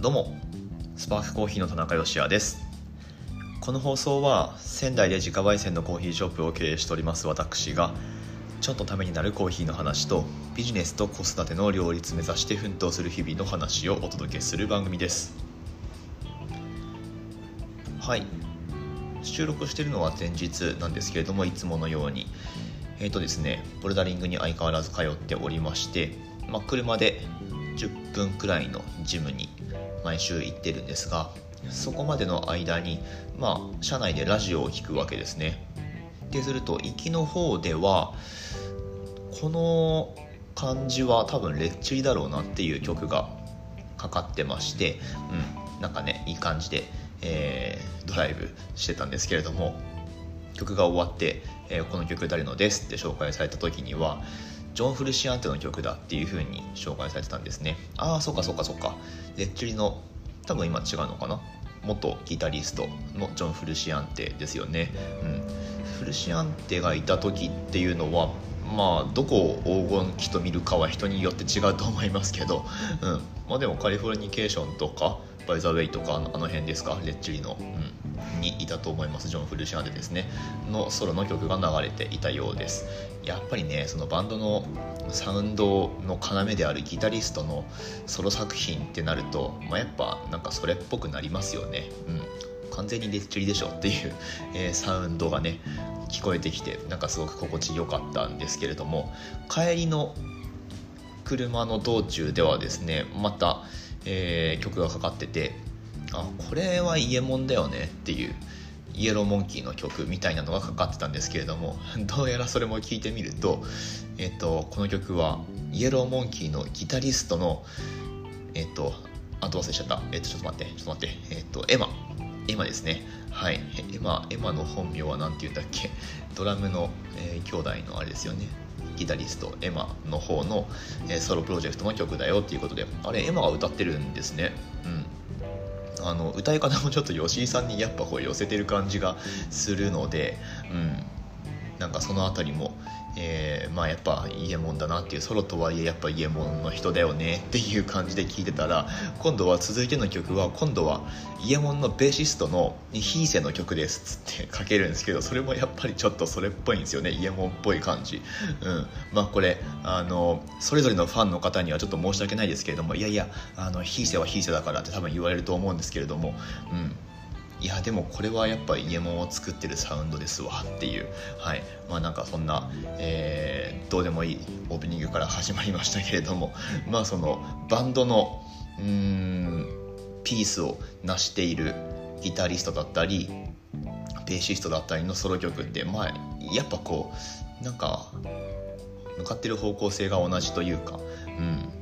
どうもスパークコーヒーの田中芳也です。この放送は仙台で自家焙煎のコーヒーショップを経営しております私がちょっとためになるコーヒーの話とビジネスと子育ての両立目指して奮闘する日々の話をお届けする番組です。はい。収録しているのは前日なんですけれどもいつものように。えっ、ー、とですねボルダリングに相変わらず通っておりまして、まあ、車で10分くらいのジムに毎週行ってるんですがそこまでの間にまあ車内でラジオを聴くわけですね。ですると行きの方ではこの感じは多分レッチリだろうなっていう曲がかかってましてうんなんかねいい感じで、えー、ドライブしてたんですけれども曲が終わって、えー、この曲誰のですって紹介された時にはジョン・フルシアンテの曲だっていう風に紹介されてたんですね。ああそうかそうかそうか。レッチリの多分今違うのかな？元ギタリストのジョン・フルシアンテですよね、うん、フルシアンテがいた時っていうのはまあどこを黄金期と見るかは人によって違うと思いますけど、うん。まあ、でもカリフォルニケーションとかバイザウェイとかあの辺ですか？レッチリの、うん、にいたと思います。ジョン・フルシアンテですね。のソロの曲が流れていたようです。やっぱりねそのバンドのサウンドの要であるギタリストのソロ作品ってなると、まあ、やっぱなんかそれっぽくなりますよね、うん、完全にレッチリでしょっていう、えー、サウンドがね聞こえてきてなんかすごく心地よかったんですけれども帰りの車の道中ではですねまた、えー、曲がかかっててあこれはイエモンだよねっていうイエローモンキーの曲みたいなのがかかってたんですけれども どうやらそれも聞いてみると、えっと、この曲はイエローモンキーのギタリストのえっとあと忘れちゃった。えっと、ちょっと待って、ちょっと待って。えっと、エマ。エマですね。はい。エマ、エマの本名は何て言うんだっけ？ドラムの、えー、兄弟のあれですよね。ギタリスト、エマの方の、え、ソロプロジェクトの曲だよっていうことで、あれ、エマが歌ってるんですね。うん。あの歌い方もちょっと吉井さんにやっぱこう寄せてる感じがするので、うん、なんかその辺りも、えー、まあやっぱイエモンだなっていうソロとはいえやっぱイエモンの人だよねっていう感じで聞いてたら今度は続いての曲は今度はイエモンのベーシストのヒーセの曲ですっつって書けるんですけどそれもやっぱりちょっとそれっぽいんですよねイエモンっぽい感じ。うん。まあこれあのそれぞれのファンの方にはちょっと申し訳ないですけれどもいやいやあのヒーセはヒーセだからって多分言われると思うんですけれどもうん。いやでもこれはやっぱイエモンを作ってるサウンドですわっていう。はい。まあなんかそんな、えー、どうでもいいオープニングから始まりましたけれども。まあそのバンドのうんピースを成しているギタリストだったりベーシストだったりのソロ曲ってまあやっぱこうなんか向かってる方向性が同じというか、うん。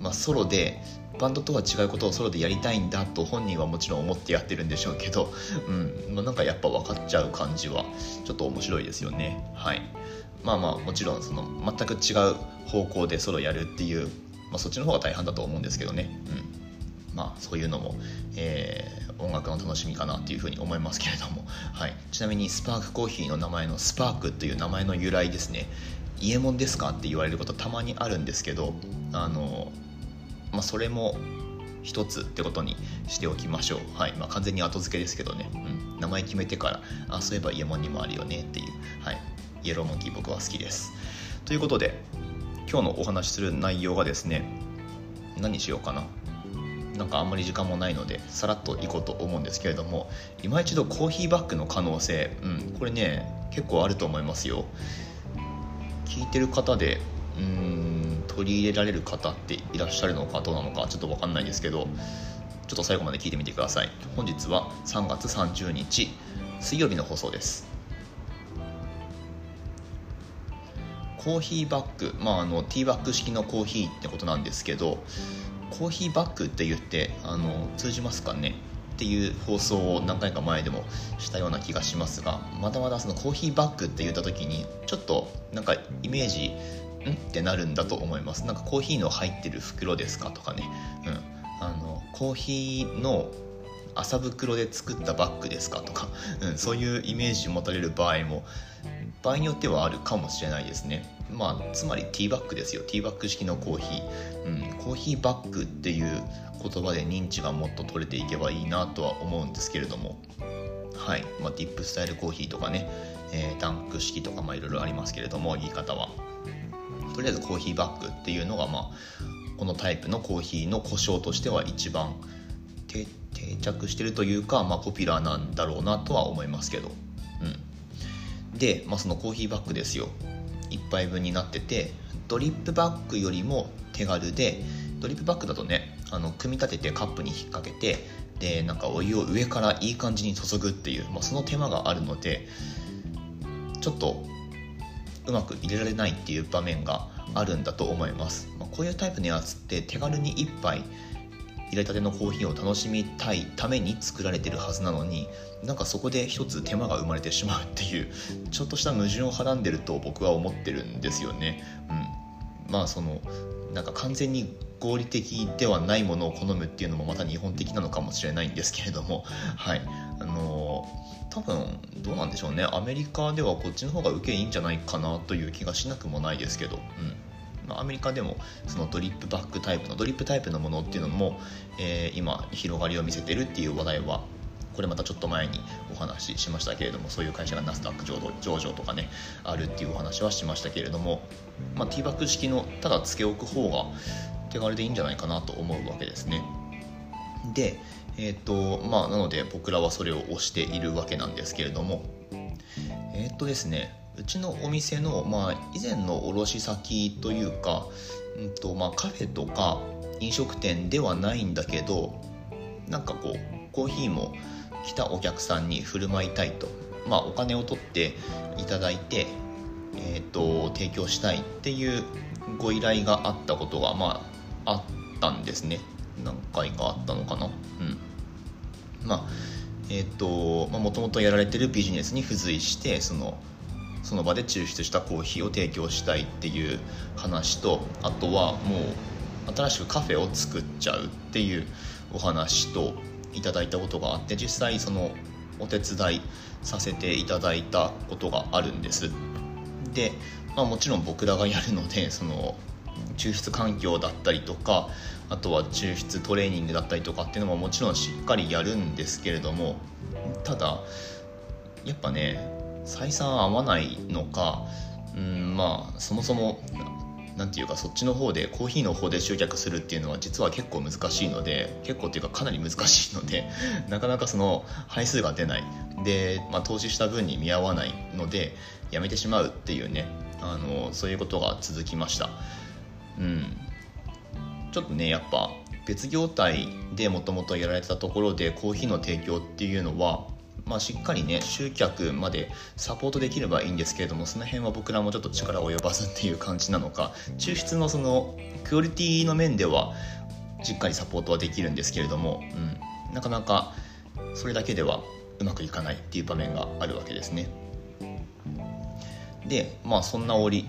まあ、ソロでバンドとは違うことをソロでやりたいんだと本人はもちろん思ってやってるんでしょうけど、うんまあ、なんかやっぱ分かっちゃう感じはちょっと面白いですよね。はい。まあまあもちろんその全く違う方向でソロやるっていう、まあ、そっちの方が大半だと思うんですけどね、うん、まあそういうのも、えー、音楽の楽しみかなっていうふうに思いますけれども、はい、ちなみにスパークコーヒーの名前のスパークっていう名前の由来ですね。イエモンですかって言われることたまにあるんですけどあのまあ、それも一つってことにしておきましょう、はい。まあ、完全に後付けですけどね、うん、名前決めてからあそういえばイエモンにもあるよねっていう、はい、イエローモンキー僕は好きです。ということで今日のお話しする内容がですね何しようかな。なんかあんまり時間もないのでさらっといこうと思うんですけれども今一度コーヒーバッグの可能性、うん、これね結構あると思いますよ。聞いてる方でうん取り入れられる方っていらっしゃるのかどうなのかちょっと分かんないですけどちょっと最後まで聞いてみてください。本日は3月30日水曜日の放送です。コーヒーバッグ、まあ、あのティーバッグ式のコーヒーってことなんですけどコーヒーバッグって言ってあの通じますかね？っていう放送を何回か前でもしたような気がしますがまだまだそのコーヒーバッグって言った時にちょっとなんかイメージん？ってなるんだと思います。なんかコーヒーの入ってる袋ですかとかね、うん、あのコーヒーの麻袋で作ったバッグですかとか、うん、そういうイメージ持たれる場合も場合によってはあるかもしれないですね。まあ、つまりティーバッグですよ。ティーバッグ式のコーヒー、うん、コーヒーバッグっていう言葉で認知がもっと取れていけばいいなとは思うんですけれども。はい、まあ、ディップスタイルコーヒーとかね、えー、タンク式とかいろいろありますけれども言い方は。とりあえずコーヒーバッグっていうのがまあこのタイプのコーヒーの故障としては一番定着してるというか、まあ、ポピュラーなんだろうなとは思いますけど、うん、で、まあ、そのコーヒーバッグですよ。1杯分になっててドリップバッグよりも手軽でドリップバッグだとねあの組み立ててカップに引っ掛けてでなんかお湯を上からいい感じに注ぐっていう、まあ、その手間があるのでちょっとうまく入れられないっていう場面があるんだと思います、まあ、こういうタイプのやつって手軽に1杯入れたてのコーヒーを楽しみたいために作られてるはずなのになんかそこで一つ手間が生まれてしまうっていうちょっとした矛盾をはらんでると僕は思ってるんですよね。うん、まあそのなんか完全に合理的ではないものを好むっていうのもまた日本的なのかもしれないんですけれども。はい。あの多分どうなんでしょうね。アメリカではこっちの方が受けいいんじゃないかなという気がしなくもないですけど、うん。まあ、アメリカでもそのドリップバックタイプのドリップタイプのものっていうのも、えー、今広がりを見せてるっていう話題はこれまたちょっと前にお話ししましたけれどもそういう会社がナスダック上場とかねあるっていうお話はしましたけれども、まあ、ティーバッグ式のただつけ置く方が手軽でいいんじゃないかなと思うわけですね。でえっ、ー、とまあなので僕らはそれを推しているわけなんですけれども。えっ、ー、とですねうちのお店の、まあ、以前の卸先というか、うんとまあ、カフェとか飲食店ではないんだけどなんかこうコーヒーも来たお客さんに振る舞いたいと、まあ、お金を取っていただいて、えーと、提供したいっていうご依頼があったことが、まあ、あったんですね。何回かあったのかな。うん。まあえっ、ー、ともともとやられてるビジネスに付随してそのその場で抽出したコーヒーを提供したいっていう話とあとはもう新しくカフェを作っちゃうっていうお話といただいたことがあって実際そのお手伝いさせていただいたことがあるんです。で、まあ、もちろん僕らがやるのでその抽出環境だったりとかあとは抽出トレーニングだったりとかっていうのももちろんしっかりやるんですけれどもただやっぱね採算合わないのかうんまあそもそも何て言うかそっちの方でコーヒーの方で集客するっていうのは実は結構難しいので結構っていうかかなり難しいので なかなかその配数が出ない。で、まあ、投資した分に見合わないのでやめてしまうっていうねあのそういうことが続きました。うん。ちょっとねやっぱ別業態でもともとやられてたところでコーヒーの提供っていうのはまあ、しっかりね集客までサポートできればいいんですけれどもその辺は僕らもちょっと力及ばずっていう感じなのか抽出のそのクオリティの面ではしっかりサポートはできるんですけれども、うん、なかなかそれだけではうまくいかないっていう場面があるわけですね。でまあそんな折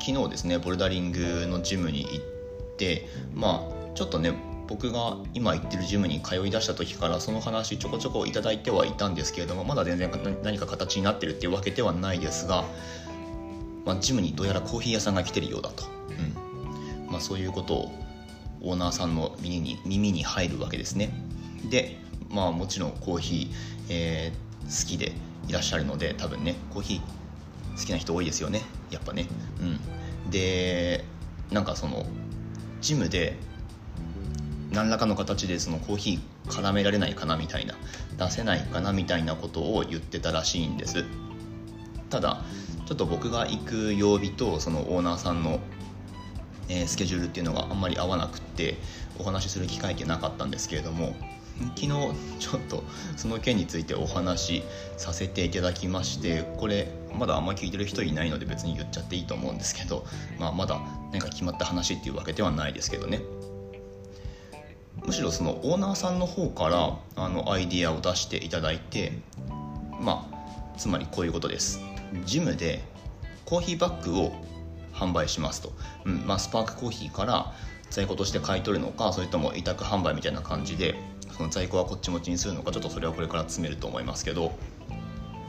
昨日ですねボルダリングのジムに行ってまあちょっとね僕が今行ってるジムに通い出した時からその話ちょこちょこ頂いてはいたんですけれどもまだ全然何か形になってるっていうわけではないですが、まあ、ジムにどうやらコーヒー屋さんが来てるようだと、うん。まあ、そういうことをオーナーさんの耳に耳に入るわけですね。でまあもちろんコーヒー、えー、好きでいらっしゃるので多分ねコーヒー好きな人多いですよね。やっぱね。うん。でなんかそのジムで何らかの形でそのコーヒー絡められないかなみたいな出せないかなみたいなことを言ってたらしいんです。ただちょっと僕が行く曜日とそのオーナーさんの、えー、スケジュールっていうのがあんまり合わなくってお話しする機会ってなかったんですけれども昨日ちょっとその件についてお話しさせていただきましてこれまだあんま聞いてる人いないので別に言っちゃっていいと思うんですけど、まあ、まだ何か決まった話っていうわけではないですけどね。むしろそのオーナーさんの方からあのアイディアを出していただいてまあつまりこういうことです。ジムでコーヒーバッグを販売しますと、うんまあ、スパークコーヒーから在庫として買い取るのかそれとも委託販売みたいな感じでその在庫はこっち持ちにするのかちょっとそれはこれから詰めると思いますけど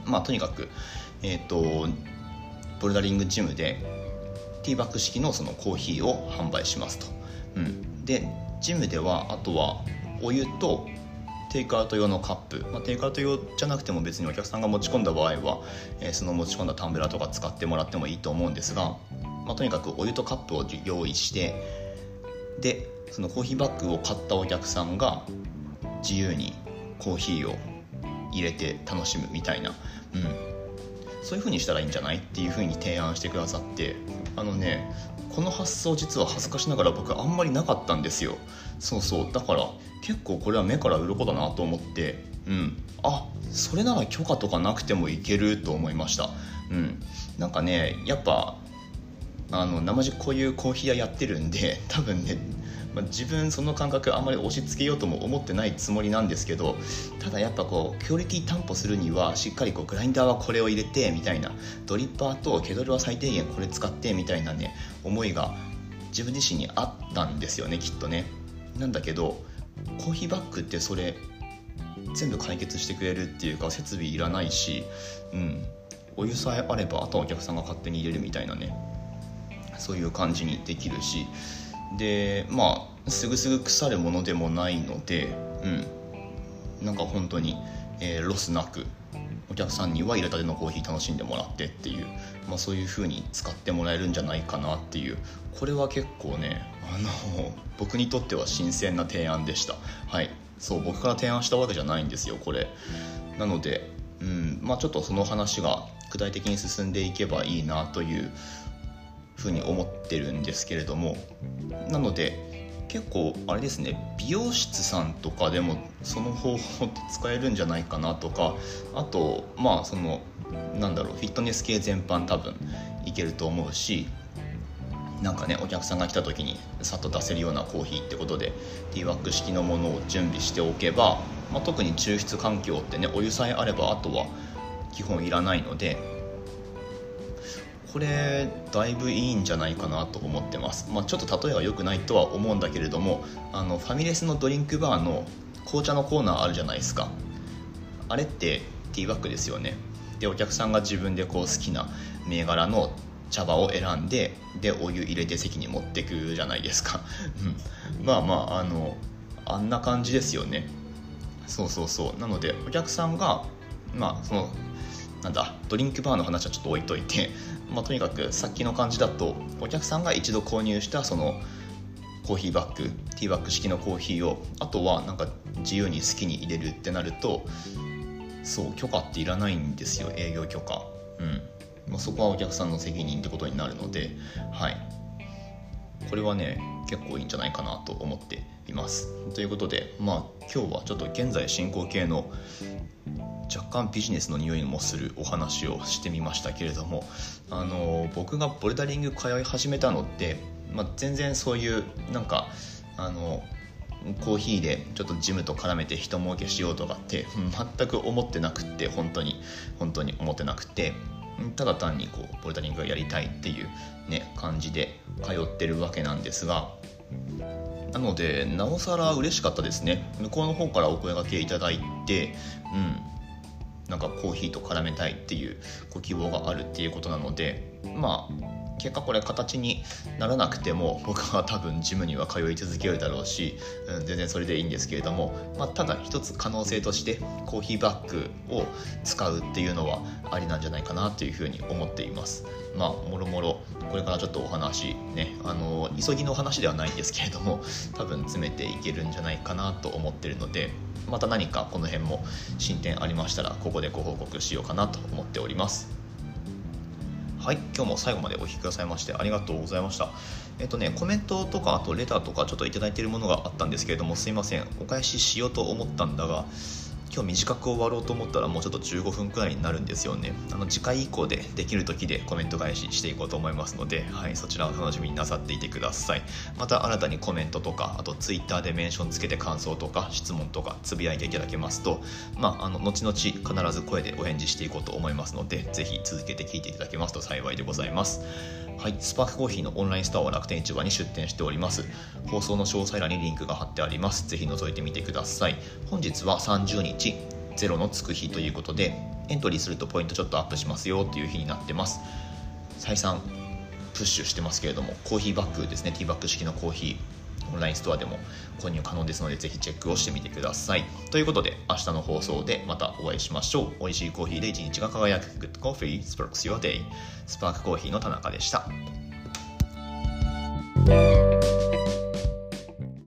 まあとにかくえっ、ー、とボルダリングジムでティーバッグ式のそのコーヒーを販売しますと、うん、でジムではあとはお湯とテイクアウト用のカップ、まあ、テイクアウト用じゃなくても別にお客さんが持ち込んだ場合は、えー、その持ち込んだタンブラーとか使ってもらってもいいと思うんですが、まあ、とにかくお湯とカップを用意してでそのコーヒーバッグを買ったお客さんが自由にコーヒーを入れて楽しむみたいな、うん、そういう風にしたらいいんじゃないっていう風に提案してくださって。あのねこの発想実は恥ずかしながら僕あんまりなかったんですよ。そうそう。だから結構これは目から鱗だなと思って。うん。あそれなら許可とかなくてもいけると思いました。うん。なんかねやっぱあの生地こういうコーヒー屋やってるんで多分ねまあ、自分その感覚あんまり押し付けようとも思ってないつもりなんですけどただやっぱこうクオリティ担保するにはしっかりこうグラインダーはこれを入れてみたいなドリッパーとケドルは最低限これ使ってみたいなね思いが自分自身にあったんですよねきっとね。なんだけどコーヒーバッグってそれ全部解決してくれるっていうか設備いらないしうん。お湯さえあればあとはお客さんが勝手に入れるみたいなね。そういう感じにできるしでまあすぐすぐ腐るものでもないのでうん。なんか本当に、えー、ロスなくお客さんには入れたてのコーヒー楽しんでもらってっていう、まあ、そういう風に使ってもらえるんじゃないかなっていう。これは結構ねあの僕にとっては新鮮な提案でした。はい。そう僕から提案したわけじゃないんですよこれ。なのでうん。まあちょっとその話が具体的に進んでいけばいいなというふうに思ってるんですけれどもなので結構あれですね美容室さんとかでもその方法って使えるんじゃないかなとかあとまあそのなんだろうフィットネス系全般多分いけると思うしなんかねお客さんが来た時にさっと出せるようなコーヒーってことでティーワック式のものを準備しておけば、まあ、特に抽出環境ってねお湯さえあればあとは基本いらないのでこれだいぶいいんじゃないかなと思ってます、まあ、ちょっと例えが良くないとは思うんだけれどもあのファミレスのドリンクバーの紅茶のコーナーあるじゃないですか。あれってティーバッグですよね。でお客さんが自分でこう好きな銘柄の茶葉を選んででお湯入れて席に持ってくじゃないですか。まあまああのあんな感じですよね。そうそうそう。なのでお客さんがまあそのなんだドリンクバーの話はちょっと置いといてまあ、とにかくさっきの感じだとお客さんが一度購入したそのコーヒーバッグティーバッグ式のコーヒーをあとはなんか自由に好きに入れるってなるとそう許可っていらないんですよ営業許可。うん。まあ、そこはお客さんの責任ってことになるのではい。これはね結構いいんじゃないかなと思っています。ということでまあ今日はちょっと現在進行形の若干ビジネスの匂いもするお話をしてみましたけれどもあの僕がボルダリング通い始めたのって、まあ、全然そういうなんかあのコーヒーでちょっとジムと絡めて人儲けしようとかって全く思ってなくって本当に本当に思ってなくてただ単にこうボルダリングがやりたいっていうね感じで通ってるわけなんですがなのでなおさら嬉しかったですね。向こうの方からお声がけいただいてうん。なんかコーヒーと絡めたいっていうご希望があるっていうことなのでまあ結果これ形にならなくても 僕は多分ジムには通い続けるだろうし、うん、全然それでいいんですけれども、まあ、ただ一つ可能性としてコーヒーバッグを使うっていうのはありなんじゃないかなというふうに思っています。まあもろもろこれからちょっとお話ねあの急ぎの話ではないんですけれども多分詰めていけるんじゃないかなと思ってるのでまた何かこの辺も進展ありましたらここでご報告しようかなと思っておりますはい、今日も最後までお聴きくださいましてありがとうございました。えっとね、コメントとか、あとレターとかちょっと頂いているものがあったんですけれども、すいません、お返ししようと思ったんだが、今日短く終わろうと思ったらもうちょっと15分くらいになるんですよね。あの次回以降でできる時でコメント返ししていこうと思いますので、はい、そちらを楽しみになさっていてください。また新たにコメントとかあと Twitter でメンションつけて感想とか質問とかつぶやいていただけますとまああの後々必ず声でお返事していこうと思いますのでぜひ続けて聞いていただけますと幸いでございます。はい、スパークコーヒーのオンラインストアは楽天市場に出店しております。放送の詳細欄にリンクが貼ってあります。ぜひ覗いてみてください。本日は30日、ゼロのつく日ということでエントリーするとポイントちょっとアップしますよっていう日になってます再三プッシュしてますけれどもコーヒーバッグですねティーバッグ式のコーヒーオンラインストアでも購入可能ですのでぜひチェックをしてみてください。ということで明日の放送でまたお会いしましょう。美味しいコーヒーで一日が輝く。Good Coffee Sparks Your Day スパークコーヒーの田中でした。